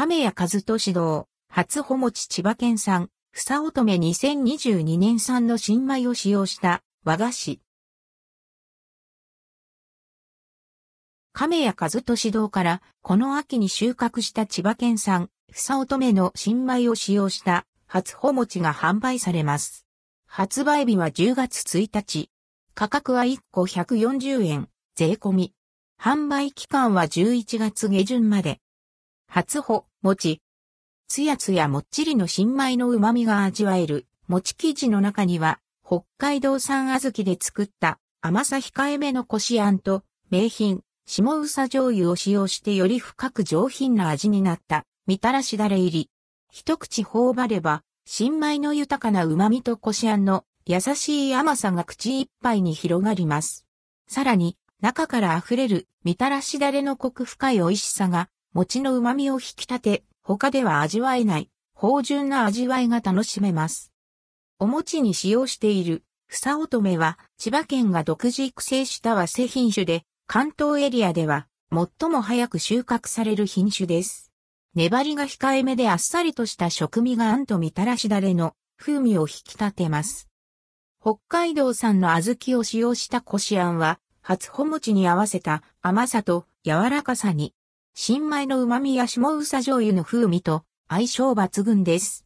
亀谷和俊堂、初穂持千葉県産、房乙女2022年産の新米を使用した和菓子。亀谷和俊堂からこの秋に収穫した千葉県産、房乙女の新米を使用した初穂持が販売されます。発売日は10月1日。価格は1個140円、税込み。販売期間は11月下旬まで。初穂、餅。つやつやもっちりの新米の旨味が味わえる、餅生地の中には、北海道産小豆で作った甘さ控えめのこしあんと、名品、下宇佐醤油を使用してより深く上品な味になった、みたらしだれ入り。一口頬張れば、新米の豊かな旨味とこしあんの優しい甘さが口いっぱいに広がります。さらに、中から溢れるみたらしだれのコク深い美味しさが餅の旨味を引き立て、他では味わえない、芳醇な味わいが楽しめます。お餅に使用している、房乙女は、千葉県が独自育成した和製品種で、関東エリアでは、最も早く収穫される品種です。粘りが控えめであっさりとした食味があんとみたらしだれの風味を引き立てます。北海道産の小豆を使用したこしあんは、初穂餅に合わせた甘さと柔らかさに新米の旨味や下宇佐醤油の風味と相性抜群です。